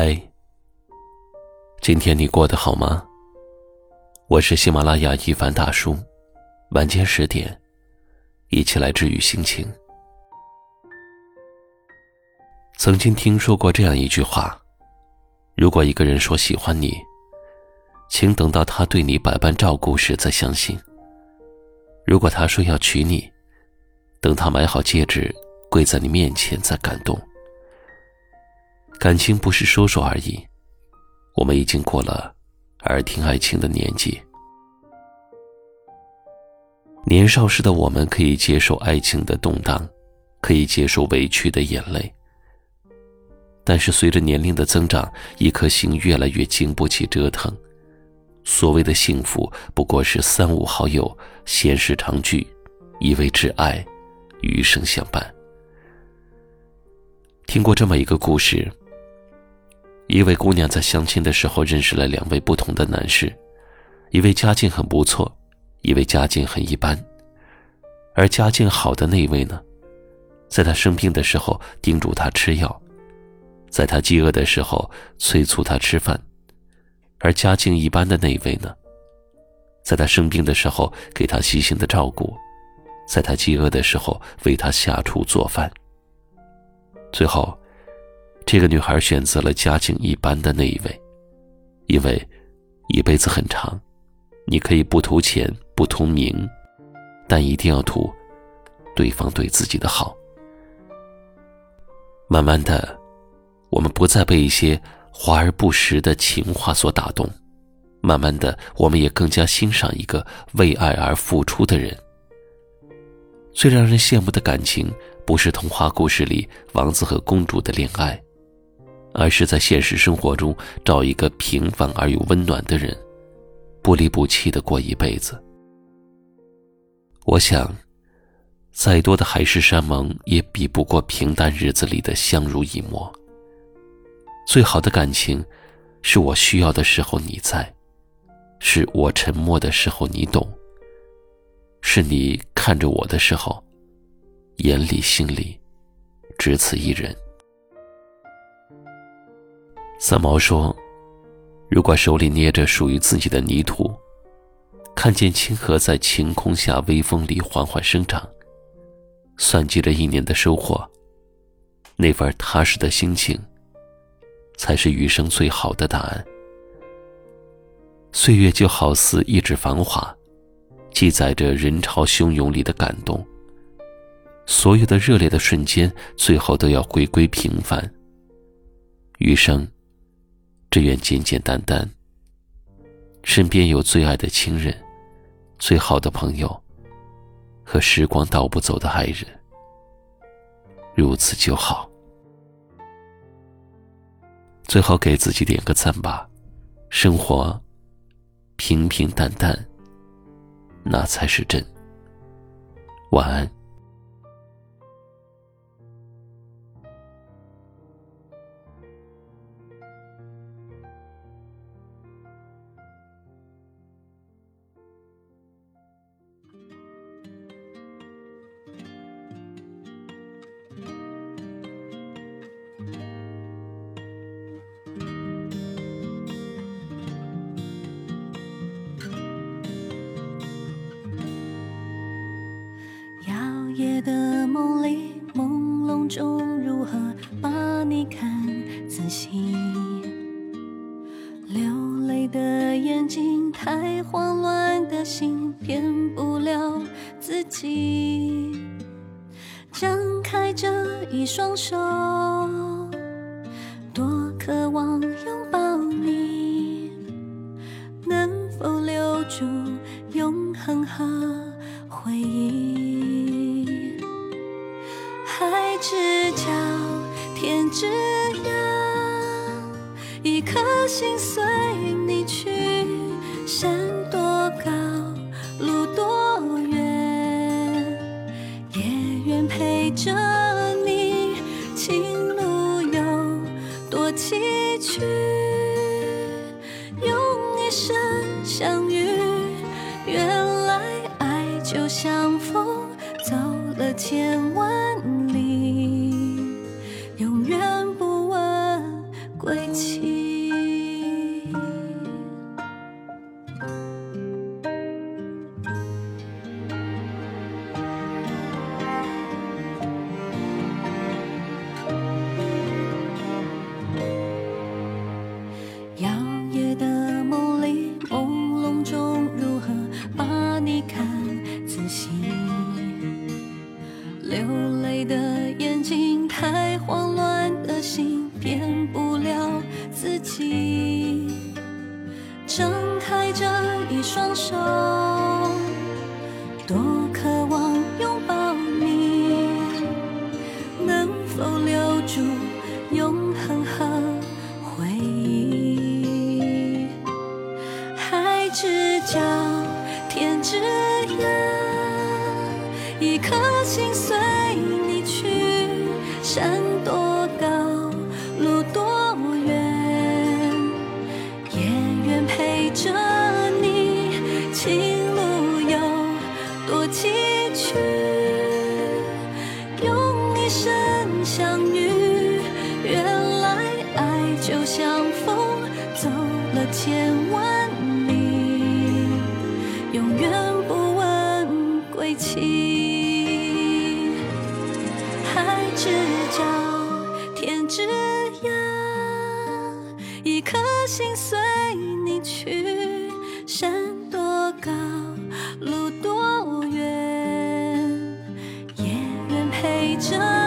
嗨，今天你过得好吗？我是喜马拉雅一凡大叔，晚间十点，一起来治愈心情。曾经听说过这样一句话：如果一个人说喜欢你，请等到他对你百般照顾时再相信；如果他说要娶你，等他买好戒指跪在你面前再感动。感情不是说说而已，我们已经过了耳听爱情的年纪。年少时的我们可以接受爱情的动荡，可以接受委屈的眼泪。但是随着年龄的增长，一颗心越来越经不起折腾。所谓的幸福，不过是三五好友闲时常聚，以为挚爱，余生相伴。听过这么一个故事。一位姑娘在相亲的时候认识了两位不同的男士，一位家境很不错，一位家境很一般。而家境好的那位呢，在她生病的时候叮嘱她吃药，在她饥饿的时候催促她吃饭；而家境一般的那位呢，在她生病的时候给她细心的照顾，在她饥饿的时候为她下厨做饭。最后。这个女孩选择了家境一般的那一位，因为一辈子很长，你可以不图钱不图名，但一定要图对方对自己的好。慢慢的，我们不再被一些华而不实的情话所打动，慢慢的，我们也更加欣赏一个为爱而付出的人。最让人羡慕的感情，不是童话故事里王子和公主的恋爱。而是在现实生活中找一个平凡而又温暖的人，不离不弃的过一辈子。我想，再多的海誓山盟也比不过平淡日子里的相濡以沫。最好的感情，是我需要的时候你在，是我沉默的时候你懂，是你看着我的时候，眼里心里只此一人。三毛说：“如果手里捏着属于自己的泥土，看见青禾在晴空下微风里缓缓生长，算计着一年的收获，那份踏实的心情，才是余生最好的答案。岁月就好似一纸繁华，记载着人潮汹涌里的感动。所有的热烈的瞬间，最后都要回归平凡。余生。”只愿简简单单。身边有最爱的亲人，最好的朋友，和时光倒不走的爱人，如此就好。最好给自己点个赞吧，生活平平淡淡，那才是真。晚安。夜的梦里，朦胧中如何把你看仔细？流泪的眼睛，太慌乱的心，骗不了自己。张开这一双手，多渴望拥抱你，能否留住海之角，天之涯，一颗心随你去，山多高，路多远，也愿陪着你。情路有多崎岖，用一生相遇。原来爱就像风，走了千万。归期山多高，路多远，也愿陪着你。情路有多崎岖，用一生相遇。原来爱就像风，走了千万里，永远不问归期。心随你去。山多高，路多远，也愿陪着。